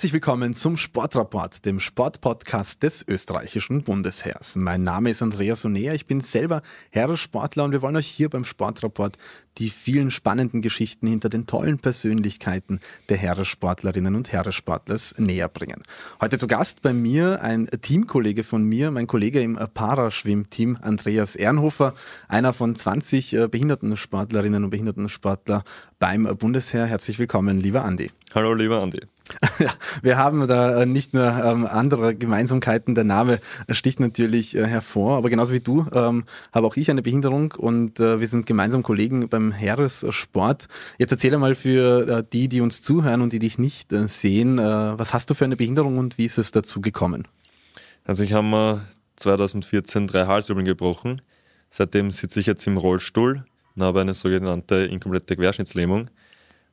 Herzlich willkommen zum Sportrapport, dem Sportpodcast des österreichischen Bundesheers. Mein Name ist Andreas Onea, ich bin selber Heeressportler und wir wollen euch hier beim Sportrapport die vielen spannenden Geschichten hinter den tollen Persönlichkeiten der Heeressportlerinnen und Heeressportlers näher bringen. Heute zu Gast bei mir ein Teamkollege von mir, mein Kollege im Paraschwimmteam, Andreas Ehrenhofer, einer von 20 äh, Behindertensportlerinnen und Behindertensportler beim Bundesheer. Herzlich willkommen, lieber Andi. Hallo, lieber Andi. Ja, wir haben da nicht nur ähm, andere Gemeinsamkeiten. Der Name sticht natürlich äh, hervor, aber genauso wie du ähm, habe auch ich eine Behinderung und äh, wir sind gemeinsam Kollegen beim Heeressport. Jetzt erzähl einmal für äh, die, die uns zuhören und die dich nicht äh, sehen, äh, was hast du für eine Behinderung und wie ist es dazu gekommen? Also ich habe 2014 drei Halswirbeln gebrochen. Seitdem sitze ich jetzt im Rollstuhl und habe eine sogenannte inkomplette Querschnittslähmung.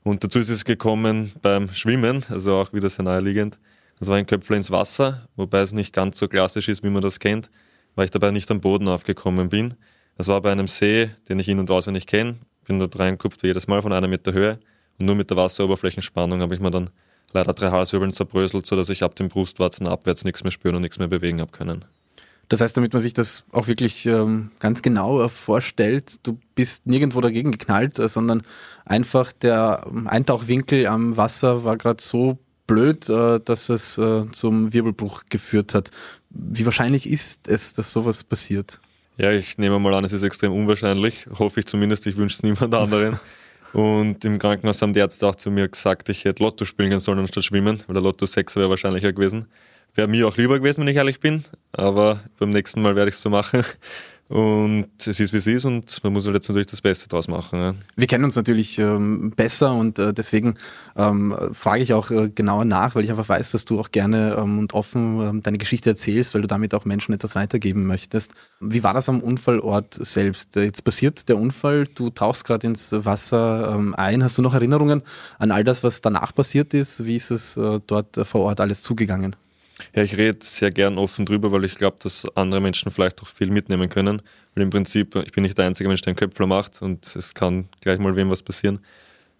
Und dazu ist es gekommen beim Schwimmen, also auch wieder sehr naheliegend. Das war ein Köpfler ins Wasser, wobei es nicht ganz so klassisch ist, wie man das kennt, weil ich dabei nicht am Boden aufgekommen bin. Das war bei einem See, den ich in- und auswendig kenne. Bin dort reingekupft jedes Mal von einer Meter Höhe. Und nur mit der Wasseroberflächenspannung habe ich mir dann leider drei Halswirbeln zerbröselt, sodass ich ab dem Brustwarzen abwärts nichts mehr spüren und nichts mehr bewegen habe können. Das heißt, damit man sich das auch wirklich ähm, ganz genau vorstellt, du bist nirgendwo dagegen geknallt, äh, sondern einfach der ähm, Eintauchwinkel am Wasser war gerade so blöd, äh, dass es äh, zum Wirbelbruch geführt hat. Wie wahrscheinlich ist es, dass sowas passiert? Ja, ich nehme mal an, es ist extrem unwahrscheinlich. Hoffe ich zumindest, ich wünsche es niemand anderen. Und im Krankenhaus haben die Ärzte auch zu mir gesagt, ich hätte Lotto spielen sollen anstatt schwimmen, weil der Lotto 6 wäre wahrscheinlicher gewesen. Wäre mir auch lieber gewesen, wenn ich ehrlich bin, aber beim nächsten Mal werde ich es so machen. Und es ist, wie es ist und man muss halt jetzt natürlich das Beste draus machen. Ja. Wir kennen uns natürlich ähm, besser und äh, deswegen ähm, frage ich auch äh, genauer nach, weil ich einfach weiß, dass du auch gerne ähm, und offen ähm, deine Geschichte erzählst, weil du damit auch Menschen etwas weitergeben möchtest. Wie war das am Unfallort selbst? Jetzt passiert der Unfall, du tauchst gerade ins Wasser ähm, ein. Hast du noch Erinnerungen an all das, was danach passiert ist? Wie ist es äh, dort vor Ort alles zugegangen? Ja, ich rede sehr gern offen drüber, weil ich glaube, dass andere Menschen vielleicht auch viel mitnehmen können. Weil im Prinzip, ich bin nicht der einzige Mensch, der einen Köpfler macht und es kann gleich mal wem was passieren.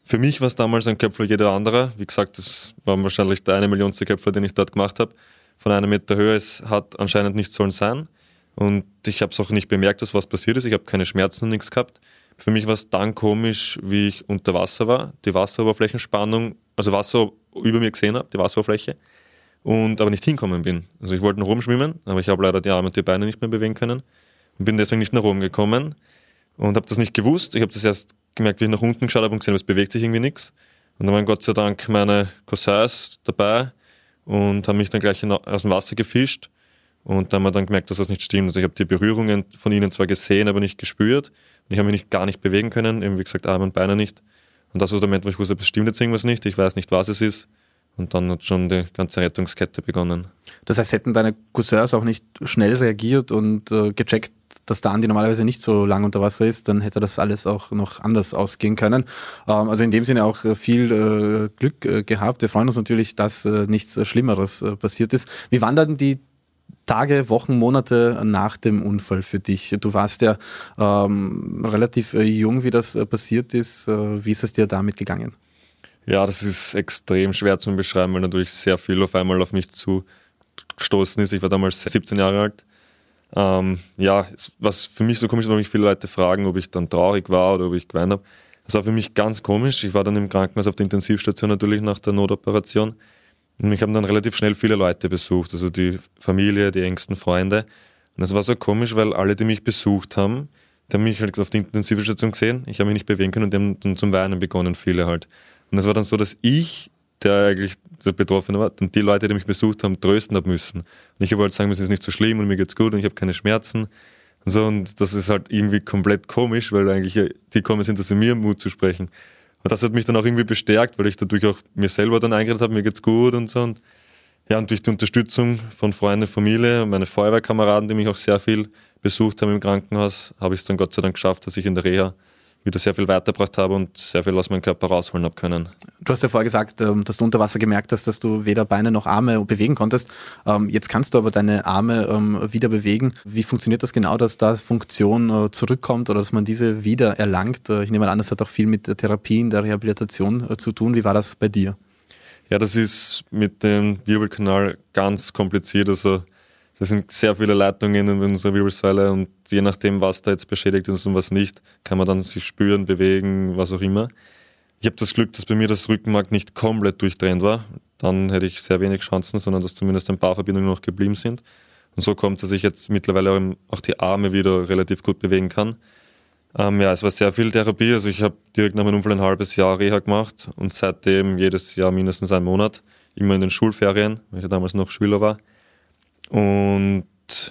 Für mich war es damals ein Köpfler jeder andere. Wie gesagt, das war wahrscheinlich der eine Millionste Köpfler, den ich dort gemacht habe. Von einer Meter Höhe. Es hat anscheinend nicht sollen sein. Und ich habe es auch nicht bemerkt, dass was passiert ist. Ich habe keine Schmerzen und nichts gehabt. Für mich war es dann komisch, wie ich unter Wasser war. Die Wasseroberflächenspannung, also Wasser über mir gesehen habe, die Wasseroberfläche und aber nicht hinkommen bin. Also ich wollte nach oben schwimmen, aber ich habe leider die Arme und die Beine nicht mehr bewegen können und bin deswegen nicht nach oben gekommen und habe das nicht gewusst. Ich habe das erst gemerkt, wie ich nach unten geschaut habe und gesehen, es bewegt sich irgendwie nichts. Und dann waren Gott sei Dank meine Cousins dabei und haben mich dann gleich aus dem Wasser gefischt. Und dann haben wir dann gemerkt, dass was nicht stimmt. Also ich habe die Berührungen von ihnen zwar gesehen, aber nicht gespürt. Und ich habe mich gar nicht bewegen können, eben wie gesagt Arme und Beine nicht. Und das war der Moment, wo ich wusste, es stimmt jetzt irgendwas nicht, ich weiß nicht, was es ist. Und dann hat schon die ganze Rettungskette begonnen. Das heißt, hätten deine Cousins auch nicht schnell reagiert und äh, gecheckt, dass der Andi normalerweise nicht so lang unter Wasser ist, dann hätte das alles auch noch anders ausgehen können. Ähm, also in dem Sinne auch äh, viel äh, Glück äh, gehabt. Wir freuen uns natürlich, dass äh, nichts Schlimmeres äh, passiert ist. Wie waren dann die Tage, Wochen, Monate nach dem Unfall für dich? Du warst ja ähm, relativ jung, wie das passiert ist. wie ist es dir damit gegangen? Ja, das ist extrem schwer zu beschreiben, weil natürlich sehr viel auf einmal auf mich zugestoßen ist. Ich war damals 17 Jahre alt. Ähm, ja, was für mich so komisch ist, weil mich viele Leute fragen, ob ich dann traurig war oder ob ich geweint habe. Das war für mich ganz komisch. Ich war dann im Krankenhaus auf der Intensivstation natürlich nach der Notoperation. Und mich haben dann relativ schnell viele Leute besucht, also die Familie, die engsten Freunde. Und das war so komisch, weil alle, die mich besucht haben, die haben mich halt auf der Intensivstation gesehen. Ich habe mich nicht bewegen können und die haben dann zum Weinen begonnen, viele halt. Und es war dann so, dass ich, der eigentlich der Betroffene war, dann die Leute, die mich besucht haben, trösten habe müssen. Und ich habe halt sagen müssen, es ist nicht so schlimm und mir geht's gut und ich habe keine Schmerzen. Und so, und das ist halt irgendwie komplett komisch, weil eigentlich die kommen sind, dass sie mir Mut zu sprechen. Und das hat mich dann auch irgendwie bestärkt, weil ich dadurch auch mir selber dann eingeredet habe, mir geht's gut und so. Und ja, und durch die Unterstützung von Freunden, Familie und meine Feuerwehrkameraden, die mich auch sehr viel besucht haben im Krankenhaus, habe ich es dann Gott sei Dank geschafft, dass ich in der Reha wieder sehr viel weitergebracht habe und sehr viel aus meinem Körper rausholen habe können. Du hast ja vorher gesagt, ähm, dass du unter Wasser gemerkt hast, dass du weder Beine noch Arme bewegen konntest. Ähm, jetzt kannst du aber deine Arme ähm, wieder bewegen. Wie funktioniert das genau, dass da Funktion äh, zurückkommt oder dass man diese wieder erlangt? Äh, ich nehme an, das hat auch viel mit der Therapie in der Rehabilitation äh, zu tun. Wie war das bei dir? Ja, das ist mit dem Wirbelkanal ganz kompliziert. Also das sind sehr viele Leitungen in unserer Wirbelsäule und je nachdem, was da jetzt beschädigt ist und was nicht, kann man dann sich spüren, bewegen, was auch immer. Ich habe das Glück, dass bei mir das Rückenmark nicht komplett durchtrennt war. Dann hätte ich sehr wenig Chancen, sondern dass zumindest ein paar Verbindungen noch geblieben sind. Und so kommt dass ich jetzt mittlerweile auch die Arme wieder relativ gut bewegen kann. Ähm, ja, es war sehr viel Therapie. Also ich habe direkt nach meinem Unfall ein halbes Jahr Reha gemacht und seitdem jedes Jahr mindestens einen Monat, immer in den Schulferien, weil ich damals noch Schüler war. Und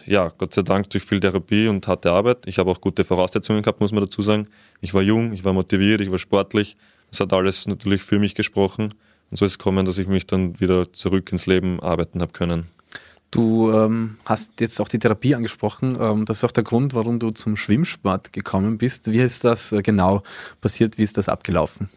ja, Gott sei Dank durch viel Therapie und harte Arbeit. Ich habe auch gute Voraussetzungen gehabt, muss man dazu sagen. Ich war jung, ich war motiviert, ich war sportlich. Das hat alles natürlich für mich gesprochen. Und so ist es gekommen, dass ich mich dann wieder zurück ins Leben arbeiten habe können. Du ähm, hast jetzt auch die Therapie angesprochen. Ähm, das ist auch der Grund, warum du zum Schwimmsport gekommen bist. Wie ist das äh, genau passiert? Wie ist das abgelaufen?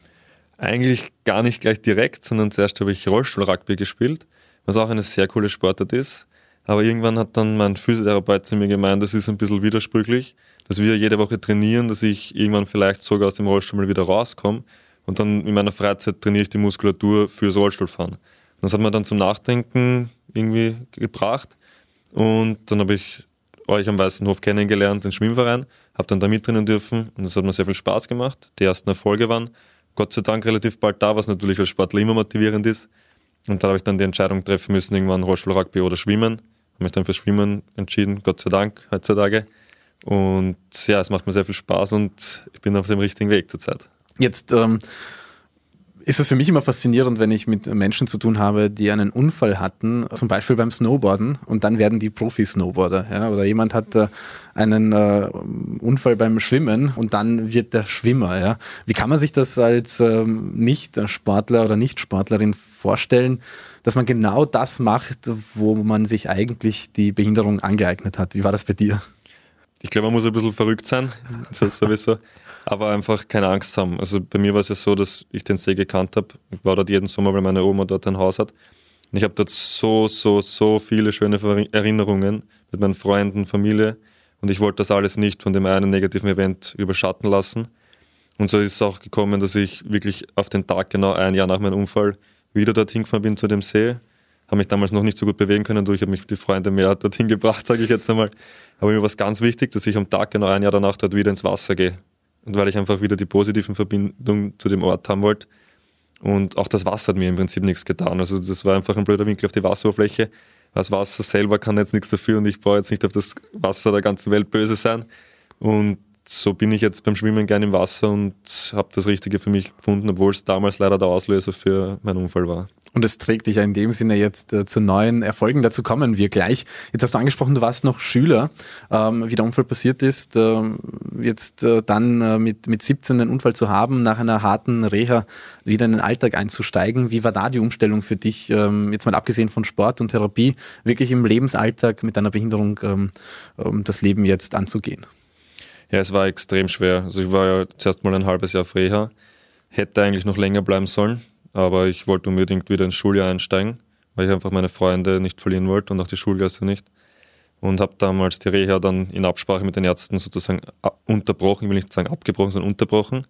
Eigentlich gar nicht gleich direkt, sondern zuerst habe ich Rollstuhlrugby gespielt, was auch eine sehr coole Sportart ist. Aber irgendwann hat dann mein Physiotherapeut zu mir gemeint, das ist ein bisschen widersprüchlich, dass wir jede Woche trainieren, dass ich irgendwann vielleicht sogar aus dem Rollstuhl mal wieder rauskomme. Und dann in meiner Freizeit trainiere ich die Muskulatur fürs Rollstuhlfahren. Das hat mir dann zum Nachdenken irgendwie gebracht. Und dann habe ich euch am Weißen Hof kennengelernt, den Schwimmverein, habe dann da mittrainieren dürfen und das hat mir sehr viel Spaß gemacht. Die ersten Erfolge waren Gott sei Dank relativ bald da, was natürlich als Sportler immer motivierend ist. Und dann habe ich dann die Entscheidung treffen müssen, irgendwann Rollstuhlrugby oder Schwimmen. Habe mich dann für Schwimmen entschieden, Gott sei Dank, heutzutage. Und ja, es macht mir sehr viel Spaß und ich bin auf dem richtigen Weg zurzeit. Jetzt ähm, ist es für mich immer faszinierend, wenn ich mit Menschen zu tun habe, die einen Unfall hatten, zum Beispiel beim Snowboarden und dann werden die Profi-Snowboarder. Ja? Oder jemand hat äh, einen äh, Unfall beim Schwimmen und dann wird der Schwimmer. Ja? Wie kann man sich das als ähm, Nicht-Sportler oder Nicht-Sportlerin vorstellen, dass man genau das macht, wo man sich eigentlich die Behinderung angeeignet hat? Wie war das bei dir? Ich glaube, man muss ein bisschen verrückt sein. Das sowieso aber einfach keine Angst haben. Also bei mir war es ja so, dass ich den See gekannt habe. Ich war dort jeden Sommer, weil meine Oma dort ein Haus hat. Und ich habe dort so, so, so viele schöne Erinnerungen mit meinen Freunden, Familie. Und ich wollte das alles nicht von dem einen negativen Event überschatten lassen. Und so ist es auch gekommen, dass ich wirklich auf den Tag genau ein Jahr nach meinem Unfall wieder dorthin gefahren bin zu dem See. Habe mich damals noch nicht so gut bewegen können, durch habe mich die Freunde mehr dorthin gebracht, sage ich jetzt einmal. Aber mir war es ganz wichtig, dass ich am Tag genau ein Jahr danach dort wieder ins Wasser gehe. Und weil ich einfach wieder die positiven Verbindungen zu dem Ort haben wollte. Und auch das Wasser hat mir im Prinzip nichts getan. Also das war einfach ein blöder Winkel auf die Wasseroberfläche. Das Wasser selber kann jetzt nichts dafür und ich brauche jetzt nicht auf das Wasser der ganzen Welt böse sein. Und so bin ich jetzt beim Schwimmen gern im Wasser und habe das Richtige für mich gefunden, obwohl es damals leider der Auslöser für meinen Unfall war. Und es trägt dich ja in dem Sinne jetzt äh, zu neuen Erfolgen. Dazu kommen wir gleich. Jetzt hast du angesprochen, du warst noch Schüler, ähm, wie der Unfall passiert ist. Ähm, jetzt äh, dann äh, mit, mit 17 den Unfall zu haben, nach einer harten Reha wieder in den Alltag einzusteigen. Wie war da die Umstellung für dich, ähm, jetzt mal abgesehen von Sport und Therapie, wirklich im Lebensalltag mit deiner Behinderung ähm, ähm, das Leben jetzt anzugehen? Ja, es war extrem schwer. Also ich war ja zuerst mal ein halbes Jahr auf Reha, hätte eigentlich noch länger bleiben sollen aber ich wollte unbedingt wieder ins Schuljahr einsteigen, weil ich einfach meine Freunde nicht verlieren wollte und auch die Schulklasse nicht. Und habe damals die Reha dann in Absprache mit den Ärzten sozusagen unterbrochen, ich will nicht sagen abgebrochen, sondern unterbrochen.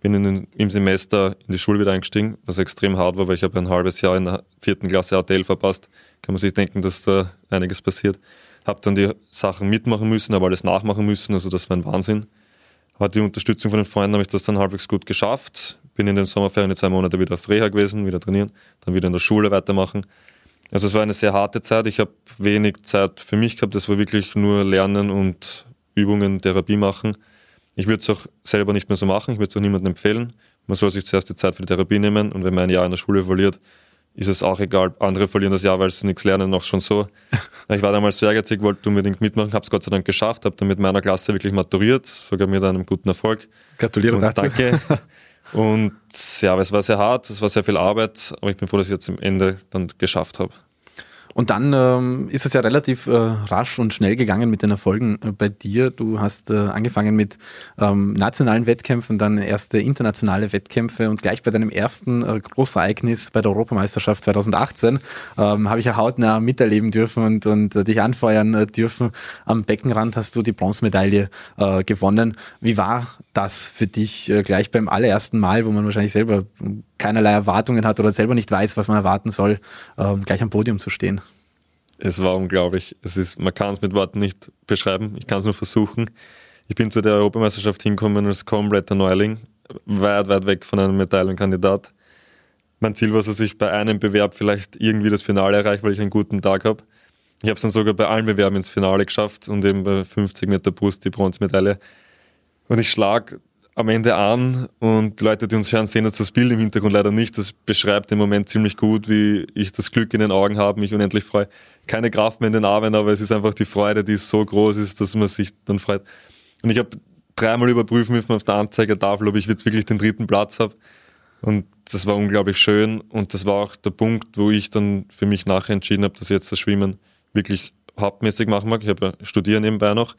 Bin in den, im Semester in die Schule wieder eingestiegen, was extrem hart war, weil ich habe ein halbes Jahr in der vierten Klasse ATL verpasst. Kann man sich denken, dass da einiges passiert. Habe dann die Sachen mitmachen müssen, aber alles nachmachen müssen, also das war ein Wahnsinn. Hat die Unterstützung von den Freunden, habe ich das dann halbwegs gut geschafft bin in den Sommerferien zwei Monate wieder auf Reha gewesen, wieder trainieren, dann wieder in der Schule weitermachen. Also es war eine sehr harte Zeit. Ich habe wenig Zeit für mich gehabt. Das war wirklich nur Lernen und Übungen, Therapie machen. Ich würde es auch selber nicht mehr so machen. Ich würde es auch niemandem empfehlen. Man soll sich zuerst die Zeit für die Therapie nehmen und wenn man ein Jahr in der Schule verliert, ist es auch egal. Andere verlieren das Jahr, weil sie nichts lernen, noch schon so. Ich war damals so ehrgeizig, wollte unbedingt mitmachen, habe es Gott sei Dank geschafft, habe dann mit meiner Klasse wirklich maturiert, sogar mit einem guten Erfolg. Gratuliere und dazu. Danke. Und ja, es war sehr hart, es war sehr viel Arbeit, aber ich bin froh, dass ich jetzt am Ende dann geschafft habe. Und dann ähm, ist es ja relativ äh, rasch und schnell gegangen mit den Erfolgen äh, bei dir. Du hast äh, angefangen mit ähm, nationalen Wettkämpfen, dann erste internationale Wettkämpfe und gleich bei deinem ersten äh, Großereignis bei der Europameisterschaft 2018 ähm, habe ich ja hautnah miterleben dürfen und, und äh, dich anfeuern äh, dürfen. Am Beckenrand hast du die Bronzemedaille gewonnen. Wie war das für dich gleich beim allerersten Mal, wo man wahrscheinlich selber keinerlei Erwartungen hat oder selber nicht weiß, was man erwarten soll, ähm, gleich am Podium zu stehen? Es war unglaublich. Es ist, man kann es mit Worten nicht beschreiben. Ich kann es nur versuchen. Ich bin zu der Europameisterschaft hingekommen als kompletter Neuling, weit, weit weg von einem Medaillenkandidat. Mein Ziel war, dass ich bei einem Bewerb vielleicht irgendwie das Finale erreiche, weil ich einen guten Tag habe. Ich habe es dann sogar bei allen Bewerben ins Finale geschafft und eben bei 50 Meter Brust die Bronzemedaille. Und ich schlage am Ende an und die Leute, die uns hören, sehen jetzt das Bild im Hintergrund leider nicht. Das beschreibt den Moment ziemlich gut, wie ich das Glück in den Augen habe, mich unendlich freue. Keine Kraft mehr in den Armen, aber es ist einfach die Freude, die so groß ist, dass man sich dann freut. Und ich habe dreimal überprüfen müssen auf der Anzeigetafel, ob ich jetzt wirklich den dritten Platz habe. Und das war unglaublich schön. Und das war auch der Punkt, wo ich dann für mich nachher entschieden habe, dass ich jetzt das Schwimmen wirklich hauptmäßig machen mag. Ich habe ja studiert nebenbei noch.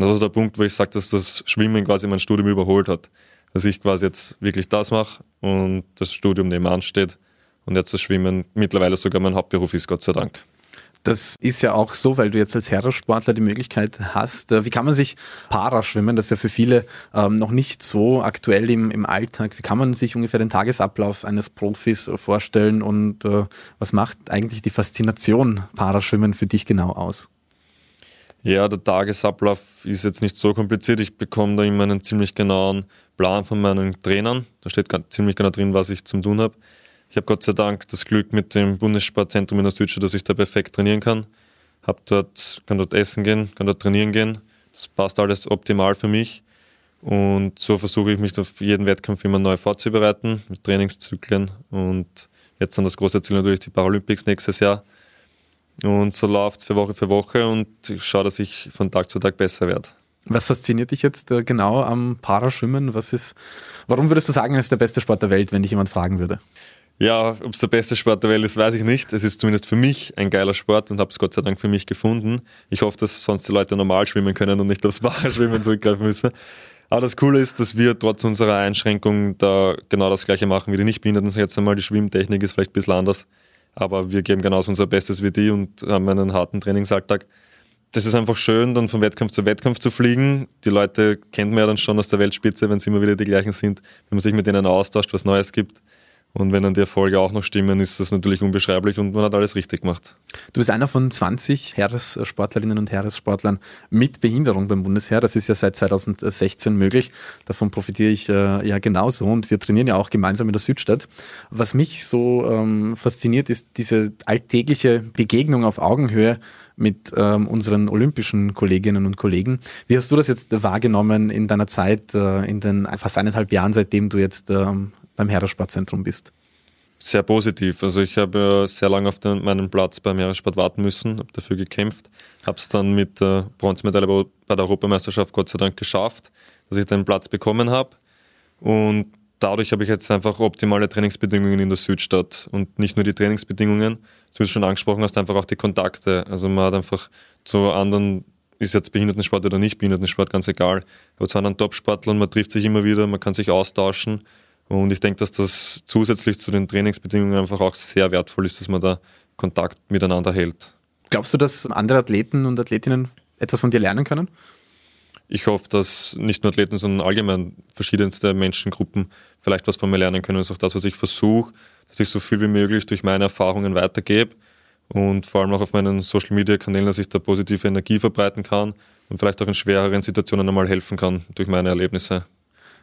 Und das war der Punkt, wo ich sage, dass das Schwimmen quasi mein Studium überholt hat. Dass ich quasi jetzt wirklich das mache und das Studium nebenan steht und jetzt das Schwimmen mittlerweile sogar mein Hauptberuf ist, Gott sei Dank. Das ist ja auch so, weil du jetzt als Herrensportler die Möglichkeit hast. Äh, wie kann man sich Paraschwimmen, das ist ja für viele ähm, noch nicht so aktuell im, im Alltag, wie kann man sich ungefähr den Tagesablauf eines Profis vorstellen und äh, was macht eigentlich die Faszination Paraschwimmen für dich genau aus? Ja, der Tagesablauf ist jetzt nicht so kompliziert. Ich bekomme da immer einen ziemlich genauen Plan von meinen Trainern. Da steht ziemlich genau drin, was ich zum tun habe. Ich habe Gott sei Dank das Glück mit dem Bundessportzentrum in der Südstadt, dass ich da perfekt trainieren kann. Hab dort, kann dort essen gehen, kann dort trainieren gehen. Das passt alles optimal für mich. Und so versuche ich mich auf jeden Wettkampf immer neu vorzubereiten, mit Trainingszyklen. Und jetzt dann das große Ziel natürlich die Paralympics nächstes Jahr. Und so läuft es für Woche für Woche und ich schaue, dass ich von Tag zu Tag besser werde. Was fasziniert dich jetzt äh, genau am Paraschwimmen? Was ist, warum würdest du sagen, es ist der beste Sport der Welt, wenn dich jemand fragen würde? Ja, ob es der beste Sport der Welt ist, weiß ich nicht. Es ist zumindest für mich ein geiler Sport und habe es Gott sei Dank für mich gefunden. Ich hoffe, dass sonst die Leute normal schwimmen können und nicht aufs Paraschwimmen zurückgreifen müssen. Aber das Coole ist, dass wir trotz unserer Einschränkung da genau das gleiche machen wie die Nichtbehinderten. Jetzt einmal die Schwimmtechnik ist vielleicht ein bisschen anders, aber wir geben genauso unser Bestes wie die und haben einen harten Trainingsalltag. Das ist einfach schön, dann von Wettkampf zu Wettkampf zu fliegen. Die Leute kennt man ja dann schon aus der Weltspitze, wenn es immer wieder die gleichen sind, wenn man sich mit denen austauscht, was Neues gibt. Und wenn dann die Erfolge auch noch stimmen, ist das natürlich unbeschreiblich und man hat alles richtig gemacht. Du bist einer von 20 Heeressportlerinnen und Heeressportlern mit Behinderung beim Bundesheer. Das ist ja seit 2016 möglich. Davon profitiere ich äh, ja genauso und wir trainieren ja auch gemeinsam in der Südstadt. Was mich so ähm, fasziniert, ist diese alltägliche Begegnung auf Augenhöhe mit ähm, unseren olympischen Kolleginnen und Kollegen. Wie hast du das jetzt wahrgenommen in deiner Zeit, äh, in den fast eineinhalb Jahren, seitdem du jetzt ähm, beim Heeressportzentrum bist? Sehr positiv. Also ich habe sehr lange auf den, meinen Platz beim Heeressport warten müssen, habe dafür gekämpft, habe es dann mit der Bronzemedaille bei der Europameisterschaft Gott sei Dank geschafft, dass ich den Platz bekommen habe. Und dadurch habe ich jetzt einfach optimale Trainingsbedingungen in der Südstadt. Und nicht nur die Trainingsbedingungen, wie du schon angesprochen hast, einfach auch die Kontakte. Also man hat einfach zu anderen, ist jetzt Behindertensport oder nicht Behindertensport, ganz egal, aber zu anderen Topsportlern, man trifft sich immer wieder, man kann sich austauschen und ich denke, dass das zusätzlich zu den Trainingsbedingungen einfach auch sehr wertvoll ist, dass man da Kontakt miteinander hält. Glaubst du, dass andere Athleten und Athletinnen etwas von dir lernen können? Ich hoffe, dass nicht nur Athleten, sondern allgemein verschiedenste Menschengruppen vielleicht was von mir lernen können. Das ist auch das, was ich versuche, dass ich so viel wie möglich durch meine Erfahrungen weitergebe und vor allem auch auf meinen Social Media Kanälen, dass ich da positive Energie verbreiten kann und vielleicht auch in schwereren Situationen einmal helfen kann durch meine Erlebnisse.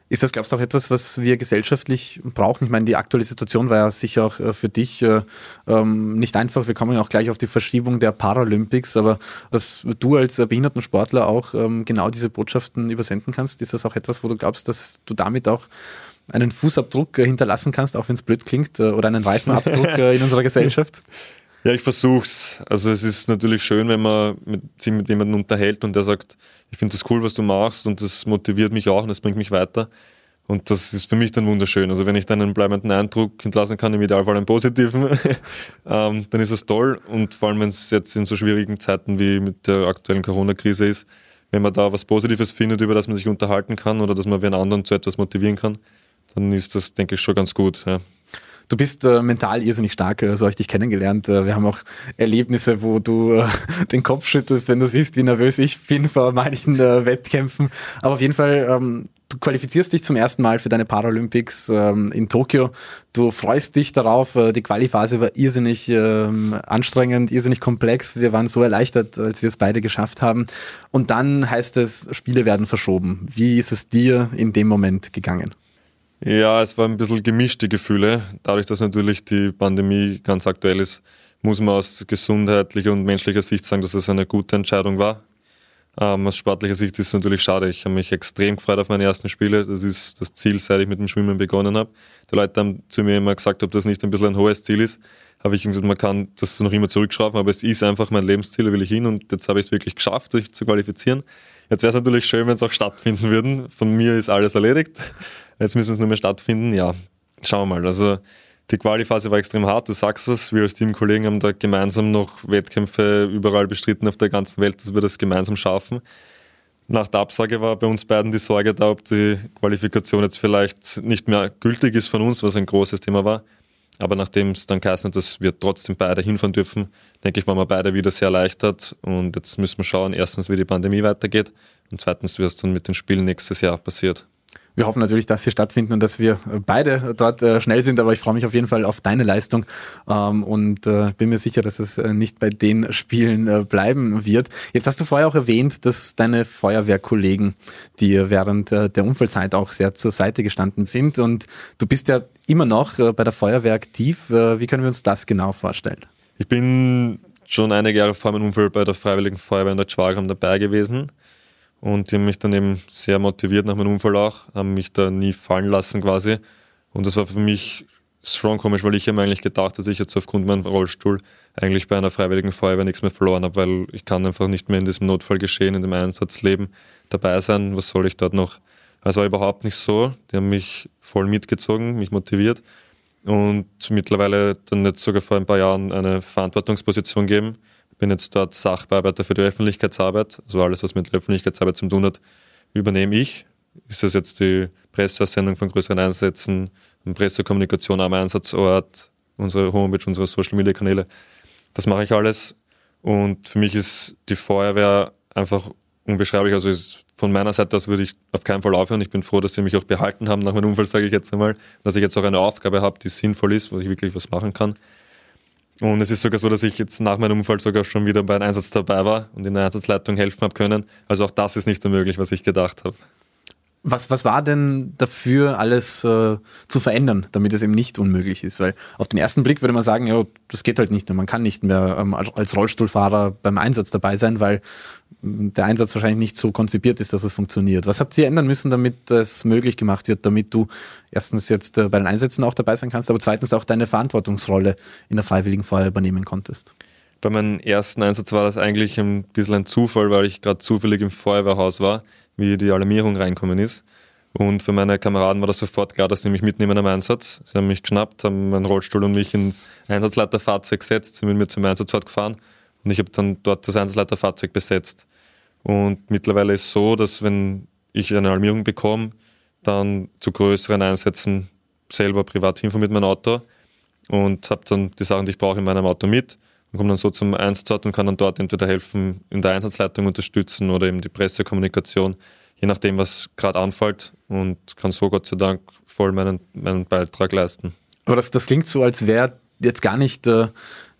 Ist das, glaubst du, auch etwas, was wir gesellschaftlich brauchen? Ich meine, die aktuelle Situation war ja sicher auch äh, für dich äh, ähm, nicht einfach. Wir kommen ja auch gleich auf die Verschiebung der Paralympics, aber dass du als Behindertensportler auch ähm, genau diese Botschaften übersenden kannst, ist das auch etwas, wo du glaubst, dass du damit auch einen Fußabdruck äh, hinterlassen kannst, auch wenn es blöd klingt, äh, oder einen Reifenabdruck äh, in unserer Gesellschaft? Ja, ich versuch's. Also es ist natürlich schön, wenn man mit, sich mit jemandem unterhält und der sagt, ich finde das cool, was du machst und das motiviert mich auch und das bringt mich weiter. Und das ist für mich dann wunderschön. Also wenn ich dann einen bleibenden Eindruck hinterlassen kann, im Idealfall einen positiven, ähm, dann ist es toll. Und vor allem, wenn es jetzt in so schwierigen Zeiten wie mit der aktuellen Corona-Krise ist, wenn man da was Positives findet, über das man sich unterhalten kann oder dass man wen anderen zu etwas motivieren kann, dann ist das, denke ich, schon ganz gut. Ja. Du bist äh, mental irrsinnig stark, äh, so habe ich dich kennengelernt. Äh, wir haben auch Erlebnisse, wo du äh, den Kopf schüttelst, wenn du siehst, wie nervös ich bin vor manchen Wettkämpfen. Aber auf jeden Fall, ähm, du qualifizierst dich zum ersten Mal für deine Paralympics ähm, in Tokio. Du freust dich darauf. Äh, die Qualiphase war irrsinnig ähm, anstrengend, irrsinnig komplex. Wir waren so erleichtert, als wir es beide geschafft haben. Und dann heißt es, Spiele werden verschoben. Wie ist es dir in dem Moment gegangen? Ja, es waren ein bisschen gemischte Gefühle. Dadurch, dass natürlich die Pandemie ganz aktuell ist, muss man aus gesundheitlicher und menschlicher Sicht sagen, dass es eine gute Entscheidung war. Ähm, aus sportlicher Sicht ist es natürlich schade. Ich habe mich extrem gefreut auf meine ersten Spiele. Das ist das Ziel, seit ich mit dem Schwimmen begonnen habe. Die Leute haben zu mir immer gesagt, ob das nicht ein bisschen ein hohes Ziel ist. Habe ich gesagt, man kann das noch immer zurückschrauben, aber es ist einfach mein Lebensziel, da will ich hin und jetzt habe ich es wirklich geschafft, sich zu qualifizieren. Jetzt wäre es natürlich schön, wenn es auch stattfinden würden. Von mir ist alles erledigt. Jetzt müssen es nur mehr stattfinden. Ja, schauen wir mal. Also die Qualiphase war extrem hart, du sagst es. Wir als Teamkollegen haben da gemeinsam noch Wettkämpfe überall bestritten auf der ganzen Welt, dass wir das gemeinsam schaffen. Nach der Absage war bei uns beiden die Sorge da, ob die Qualifikation jetzt vielleicht nicht mehr gültig ist von uns, was ein großes Thema war. Aber nachdem es dann geheißen hat, dass wir trotzdem beide hinfahren dürfen, denke ich, waren wir beide wieder sehr erleichtert. Und jetzt müssen wir schauen, erstens, wie die Pandemie weitergeht und zweitens, wie es dann mit den Spielen nächstes Jahr passiert. Wir hoffen natürlich, dass sie stattfinden und dass wir beide dort äh, schnell sind, aber ich freue mich auf jeden Fall auf deine Leistung ähm, und äh, bin mir sicher, dass es äh, nicht bei den Spielen bleiben wird. Jetzt hast du vorher auch erwähnt, dass deine Feuerwehrkollegen dir während der Unfallzeit auch sehr zur Seite gestanden sind und du bist ja immer noch bei der Feuerwehr aktiv. Wie können wir uns das genau vorstellen? Ich bin schon einige Jahre vor meinem Unfall bei der Freiwilligen Feuerwehr in der Schwagram dabei gewesen. Und die haben mich dann eben sehr motiviert nach meinem Unfall auch, haben mich da nie fallen lassen quasi. Und das war für mich schon komisch, weil ich habe mir eigentlich gedacht, dass ich jetzt aufgrund meinem Rollstuhl eigentlich bei einer freiwilligen Feuerwehr nichts mehr verloren habe, weil ich kann einfach nicht mehr in diesem Notfallgeschehen, in dem Einsatzleben dabei sein. Was soll ich dort noch? Also war überhaupt nicht so. Die haben mich voll mitgezogen, mich motiviert und mittlerweile dann jetzt sogar vor ein paar Jahren eine Verantwortungsposition geben bin jetzt dort Sachbearbeiter für die Öffentlichkeitsarbeit. Also alles, was mit Öffentlichkeitsarbeit zu tun hat, übernehme ich. Ist das jetzt die Presseaussendung von größeren Einsätzen, Pressekommunikation am Einsatzort, unsere Homepage, unsere Social Media Kanäle. Das mache ich alles. Und für mich ist die Feuerwehr einfach unbeschreiblich. Also von meiner Seite aus würde ich auf keinen Fall aufhören. Ich bin froh, dass sie mich auch behalten haben nach meinem Unfall, sage ich jetzt einmal, dass ich jetzt auch eine Aufgabe habe, die sinnvoll ist, wo ich wirklich was machen kann. Und es ist sogar so, dass ich jetzt nach meinem Unfall sogar schon wieder bei einem Einsatz dabei war und in der Einsatzleitung helfen habe können. Also auch das ist nicht so möglich, was ich gedacht habe. Was, was war denn dafür alles äh, zu verändern, damit es eben nicht unmöglich ist? Weil auf den ersten Blick würde man sagen, ja, das geht halt nicht mehr. Man kann nicht mehr ähm, als Rollstuhlfahrer beim Einsatz dabei sein, weil der Einsatz wahrscheinlich nicht so konzipiert ist, dass es funktioniert. Was habt ihr ändern müssen, damit es möglich gemacht wird, damit du erstens jetzt äh, bei den Einsätzen auch dabei sein kannst, aber zweitens auch deine Verantwortungsrolle in der Freiwilligen Feuer übernehmen konntest? Bei meinem ersten Einsatz war das eigentlich ein bisschen ein Zufall, weil ich gerade zufällig im Feuerwehrhaus war wie die Alarmierung reinkommen ist. Und für meine Kameraden war das sofort klar, dass sie mich mitnehmen am Einsatz. Sie haben mich geschnappt, haben meinen Rollstuhl und mich ins Einsatzleiterfahrzeug gesetzt, sind mit mir zum Einsatzort gefahren und ich habe dann dort das Einsatzleiterfahrzeug besetzt. Und mittlerweile ist es so, dass wenn ich eine Alarmierung bekomme, dann zu größeren Einsätzen selber privat hinfahre mit meinem Auto und habe dann die Sachen, die ich brauche, in meinem Auto mit und komme dann so zum Einsatzort und kann dann dort entweder helfen, in der Einsatzleitung unterstützen oder eben die Pressekommunikation, je nachdem, was gerade anfällt und kann so Gott sei Dank voll meinen, meinen Beitrag leisten. Aber das, das klingt so, als wäre jetzt gar nicht äh,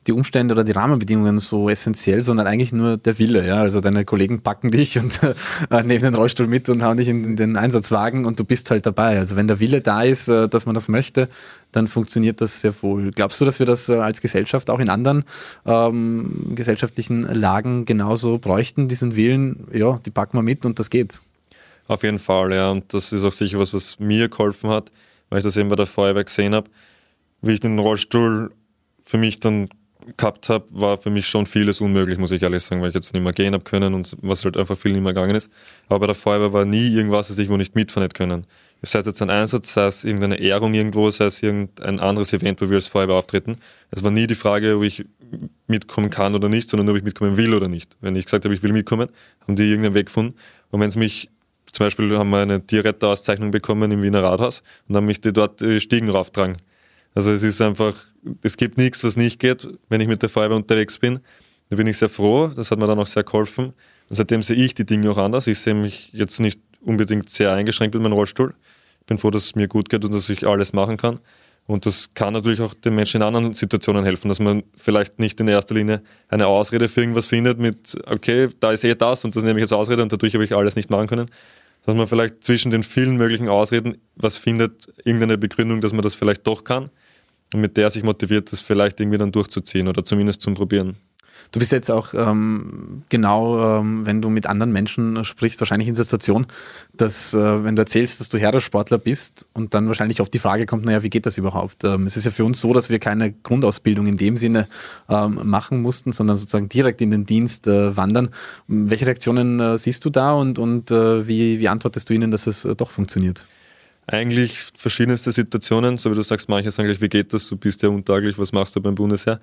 die Umstände oder die Rahmenbedingungen so essentiell, sondern eigentlich nur der Wille. Ja? Also deine Kollegen packen dich und äh, nehmen den Rollstuhl mit und hauen dich in, den Einsatzwagen und du bist halt dabei. Also wenn der Wille da ist, äh, dass man das möchte, dann funktioniert das sehr wohl. Glaubst du, dass wir das äh, als Gesellschaft auch in anderen ähm, gesellschaftlichen Lagen genauso bräuchten, diesen Willen, ja, die packen wir mit und das geht? Auf jeden Fall, ja. Und das ist auch sicher was, was mir geholfen hat, weil ich das eben bei der Feuerwehr gesehen habe. Wie ich den Rollstuhl für mich dann gehabt habe, war für mich schon vieles unmöglich, muss ich ehrlich sagen, weil ich jetzt nicht mehr gehen habe können und was halt einfach viel nicht mehr gegangen ist. Aber bei der Feuerwehr war nie irgendwas, das ich wo nicht mitfahren hätte können. Sei es jetzt ein Einsatz, sei es irgendeine Ehrung irgendwo, sei es irgendein anderes Event, wo wir als Feuerwehr auftreten. Es war nie die Frage, ob ich mitkommen kann oder nicht, sondern ob ich mitkommen will oder nicht. Wenn ich gesagt habe, ich will mitkommen, haben die irgendeinen Weg gefunden. Und wenn es mich zum Beispiel haben wir eine Tierretterauszeichnung bekommen im Wiener Rathaus und haben mich die dort die Stiegen rauftragen. Also es ist einfach, es gibt nichts, was nicht geht, wenn ich mit der Feuerwehr unterwegs bin. Da bin ich sehr froh, das hat mir dann auch sehr geholfen. Und seitdem sehe ich die Dinge auch anders. Ich sehe mich jetzt nicht unbedingt sehr eingeschränkt mit meinem Rollstuhl. Ich bin froh, dass es mir gut geht und dass ich alles machen kann. Und das kann natürlich auch den Menschen in anderen Situationen helfen, dass man vielleicht nicht in erster Linie eine Ausrede für irgendwas findet mit, okay, da ist eh das und das nehme ich als Ausrede und dadurch habe ich alles nicht machen können, dass man vielleicht zwischen den vielen möglichen Ausreden was findet, irgendeine Begründung, dass man das vielleicht doch kann mit der sich motiviert, das vielleicht irgendwie dann durchzuziehen oder zumindest zum Probieren. Du bist jetzt auch ähm, genau, ähm, wenn du mit anderen Menschen sprichst, wahrscheinlich in der Situation, dass äh, wenn du erzählst, dass du Herrensportler bist und dann wahrscheinlich auf die Frage kommt, naja, wie geht das überhaupt? Ähm, es ist ja für uns so, dass wir keine Grundausbildung in dem Sinne ähm, machen mussten, sondern sozusagen direkt in den Dienst äh, wandern. Welche Reaktionen äh, siehst du da und, und äh, wie, wie antwortest du ihnen, dass es äh, doch funktioniert? Eigentlich verschiedenste Situationen, so wie du sagst, manche sagen gleich, wie geht das, du bist ja untaglich, was machst du beim Bundesheer?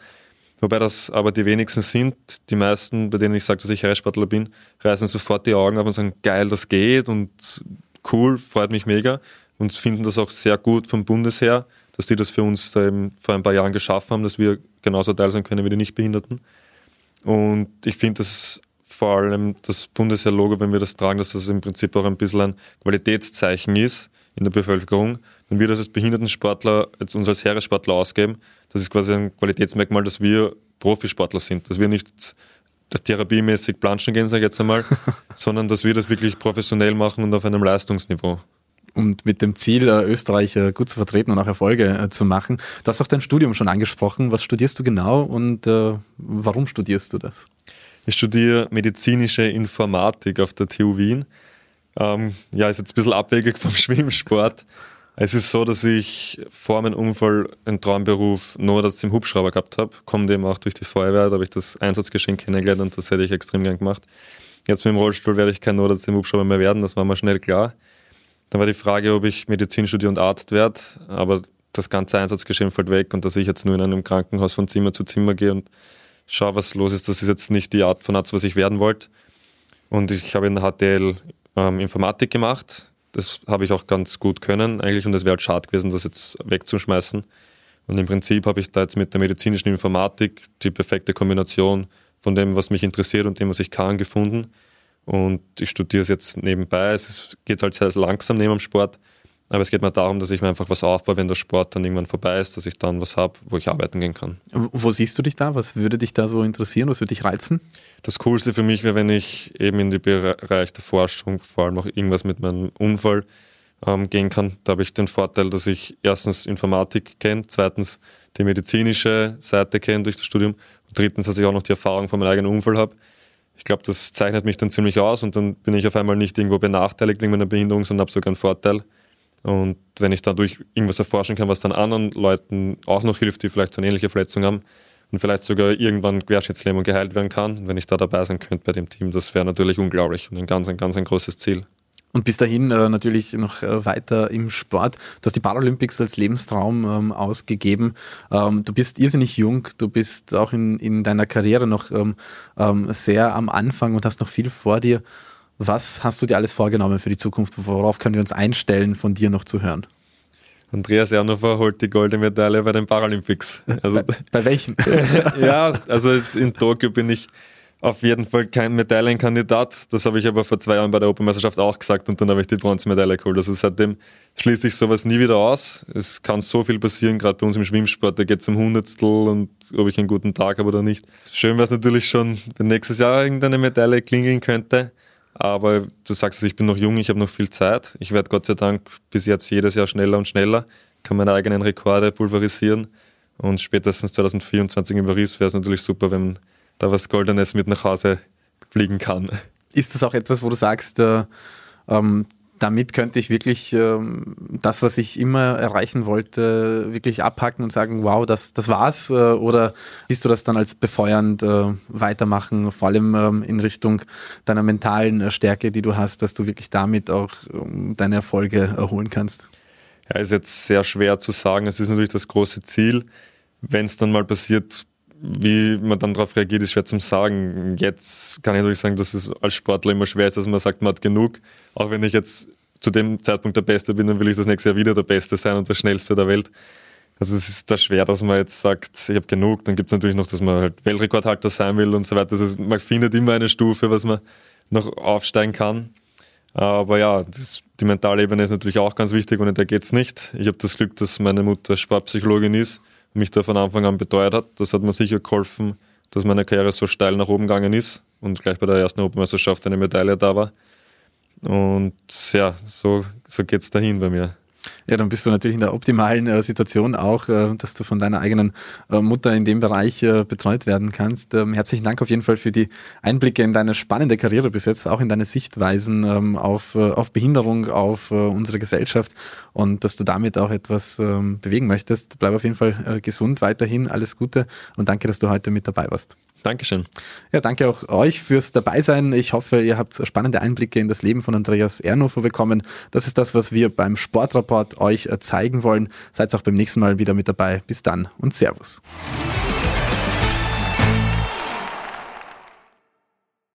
Wobei das aber die wenigsten sind. Die meisten, bei denen ich sage, dass ich Reissportler bin, reißen sofort die Augen auf und sagen, geil, das geht und cool, freut mich mega und finden das auch sehr gut vom Bundesheer, dass die das für uns eben vor ein paar Jahren geschaffen haben, dass wir genauso teil sein können wie die Nichtbehinderten. Und ich finde das vor allem das Bundesheer-Logo, wenn wir das tragen, dass das im Prinzip auch ein bisschen ein Qualitätszeichen ist in der Bevölkerung. Wenn wir das als Behindertensportler, jetzt uns als Heeressportler ausgeben, das ist quasi ein Qualitätsmerkmal, dass wir Profisportler sind, dass wir nicht therapiemäßig planschen gehen, sage ich jetzt einmal, sondern dass wir das wirklich professionell machen und auf einem Leistungsniveau. Und mit dem Ziel, äh, Österreich gut zu vertreten und auch Erfolge äh, zu machen. Du hast auch dein Studium schon angesprochen. Was studierst du genau und äh, warum studierst du das? Ich studiere medizinische Informatik auf der TU Wien. Ähm, ja, ist jetzt ein bisschen abwegig vom Schwimmsport. Es ist so, dass ich vor meinem Unfall einen Traumberuf nur das im Hubschrauber gehabt habe. Kommt eben auch durch die Feuerwehr, da habe ich das Einsatzgeschenk kennengelernt und das hätte ich extrem gern gemacht. Jetzt mit dem Rollstuhl werde ich kein Notarzt im Hubschrauber mehr werden, das war mir schnell klar. Dann war die Frage, ob ich Medizin studiere und Arzt werde, aber das ganze Einsatzgeschehen fällt weg und dass ich jetzt nur in einem Krankenhaus von Zimmer zu Zimmer gehe und schaue, was los ist, das ist jetzt nicht die Art von Arzt, was ich werden wollte. Und ich habe in der HTL ähm, Informatik gemacht, das habe ich auch ganz gut können eigentlich und es wäre halt schade gewesen, das jetzt wegzuschmeißen. Und im Prinzip habe ich da jetzt mit der medizinischen Informatik die perfekte Kombination von dem, was mich interessiert und dem, was ich kann, gefunden. Und ich studiere es jetzt nebenbei. Es geht halt sehr langsam neben dem Sport. Aber es geht mir darum, dass ich mir einfach was aufbaue, wenn der Sport dann irgendwann vorbei ist, dass ich dann was habe, wo ich arbeiten gehen kann. Wo siehst du dich da? Was würde dich da so interessieren? Was würde dich reizen? Das Coolste für mich wäre, wenn ich eben in den Bereich der Forschung, vor allem auch irgendwas mit meinem Unfall ähm, gehen kann. Da habe ich den Vorteil, dass ich erstens Informatik kenne, zweitens die medizinische Seite kenne durch das Studium und drittens, dass ich auch noch die Erfahrung von meinem eigenen Unfall habe. Ich glaube, das zeichnet mich dann ziemlich aus und dann bin ich auf einmal nicht irgendwo benachteiligt wegen meiner Behinderung, sondern habe sogar einen Vorteil. Und wenn ich dadurch irgendwas erforschen kann, was dann anderen Leuten auch noch hilft, die vielleicht so eine ähnliche Verletzung haben und vielleicht sogar irgendwann Querschnittslähmung geheilt werden kann, wenn ich da dabei sein könnte bei dem Team, das wäre natürlich unglaublich und ein ganz, ein ganz ein großes Ziel. Und bis dahin äh, natürlich noch äh, weiter im Sport. Du hast die Paralympics als Lebenstraum ähm, ausgegeben. Ähm, du bist irrsinnig jung, du bist auch in, in deiner Karriere noch ähm, ähm sehr am Anfang und hast noch viel vor dir. Was hast du dir alles vorgenommen für die Zukunft? Worauf können wir uns einstellen, von dir noch zu hören? Andreas Ernhofer holt die goldene Medaille bei den Paralympics. Also, bei, bei welchen? ja, also in Tokio bin ich auf jeden Fall kein Medaillenkandidat. Das habe ich aber vor zwei Jahren bei der Europameisterschaft auch gesagt und dann habe ich die Bronzemedaille geholt. Also seitdem schließe ich sowas nie wieder aus. Es kann so viel passieren, gerade bei uns im Schwimmsport. Da geht es um Hundertstel und ob ich einen guten Tag habe oder nicht. Schön wäre es natürlich schon, wenn nächstes Jahr irgendeine Medaille klingeln könnte. Aber du sagst, ich bin noch jung, ich habe noch viel Zeit. Ich werde Gott sei Dank bis jetzt jedes Jahr schneller und schneller, kann meine eigenen Rekorde pulverisieren. Und spätestens 2024 in Paris wäre es natürlich super, wenn da was Goldenes mit nach Hause fliegen kann. Ist das auch etwas, wo du sagst, äh, ähm, damit könnte ich wirklich ähm, das, was ich immer erreichen wollte, wirklich abhacken und sagen, wow, das, das war's? Äh, oder siehst du das dann als befeuernd äh, weitermachen, vor allem ähm, in Richtung deiner mentalen äh, Stärke, die du hast, dass du wirklich damit auch ähm, deine Erfolge erholen kannst? Ja, ist jetzt sehr schwer zu sagen. Es ist natürlich das große Ziel. Wenn es dann mal passiert, wie man dann darauf reagiert, ist schwer zu sagen. Jetzt kann ich natürlich sagen, dass es als Sportler immer schwer ist, dass man sagt, man hat genug. Auch wenn ich jetzt zu dem Zeitpunkt der Beste bin, dann will ich das nächste Jahr wieder der Beste sein und der Schnellste der Welt. Also es ist da schwer, dass man jetzt sagt, ich habe genug. Dann gibt es natürlich noch, dass man halt Weltrekordhalter sein will und so weiter. Also man findet immer eine Stufe, was man noch aufsteigen kann. Aber ja, das, die mentale Ebene ist natürlich auch ganz wichtig und der geht es nicht. Ich habe das Glück, dass meine Mutter Sportpsychologin ist mich da von Anfang an beteuert hat. Das hat mir sicher geholfen, dass meine Karriere so steil nach oben gegangen ist und gleich bei der ersten Europameisterschaft eine Medaille da war. Und ja, so, so geht es dahin bei mir. Ja, dann bist du natürlich in der optimalen äh, Situation auch, äh, dass du von deiner eigenen äh, Mutter in dem Bereich äh, betreut werden kannst. Ähm, herzlichen Dank auf jeden Fall für die Einblicke in deine spannende Karriere bis jetzt, auch in deine Sichtweisen ähm, auf, äh, auf Behinderung, auf äh, unsere Gesellschaft und dass du damit auch etwas ähm, bewegen möchtest. Bleib auf jeden Fall gesund weiterhin, alles Gute und danke, dass du heute mit dabei warst. Dankeschön. Ja, danke auch euch fürs Dabeisein. Ich hoffe, ihr habt spannende Einblicke in das Leben von Andreas Ernhofer bekommen. Das ist das, was wir beim Sportrapport euch zeigen wollen. Seid auch beim nächsten Mal wieder mit dabei. Bis dann und Servus.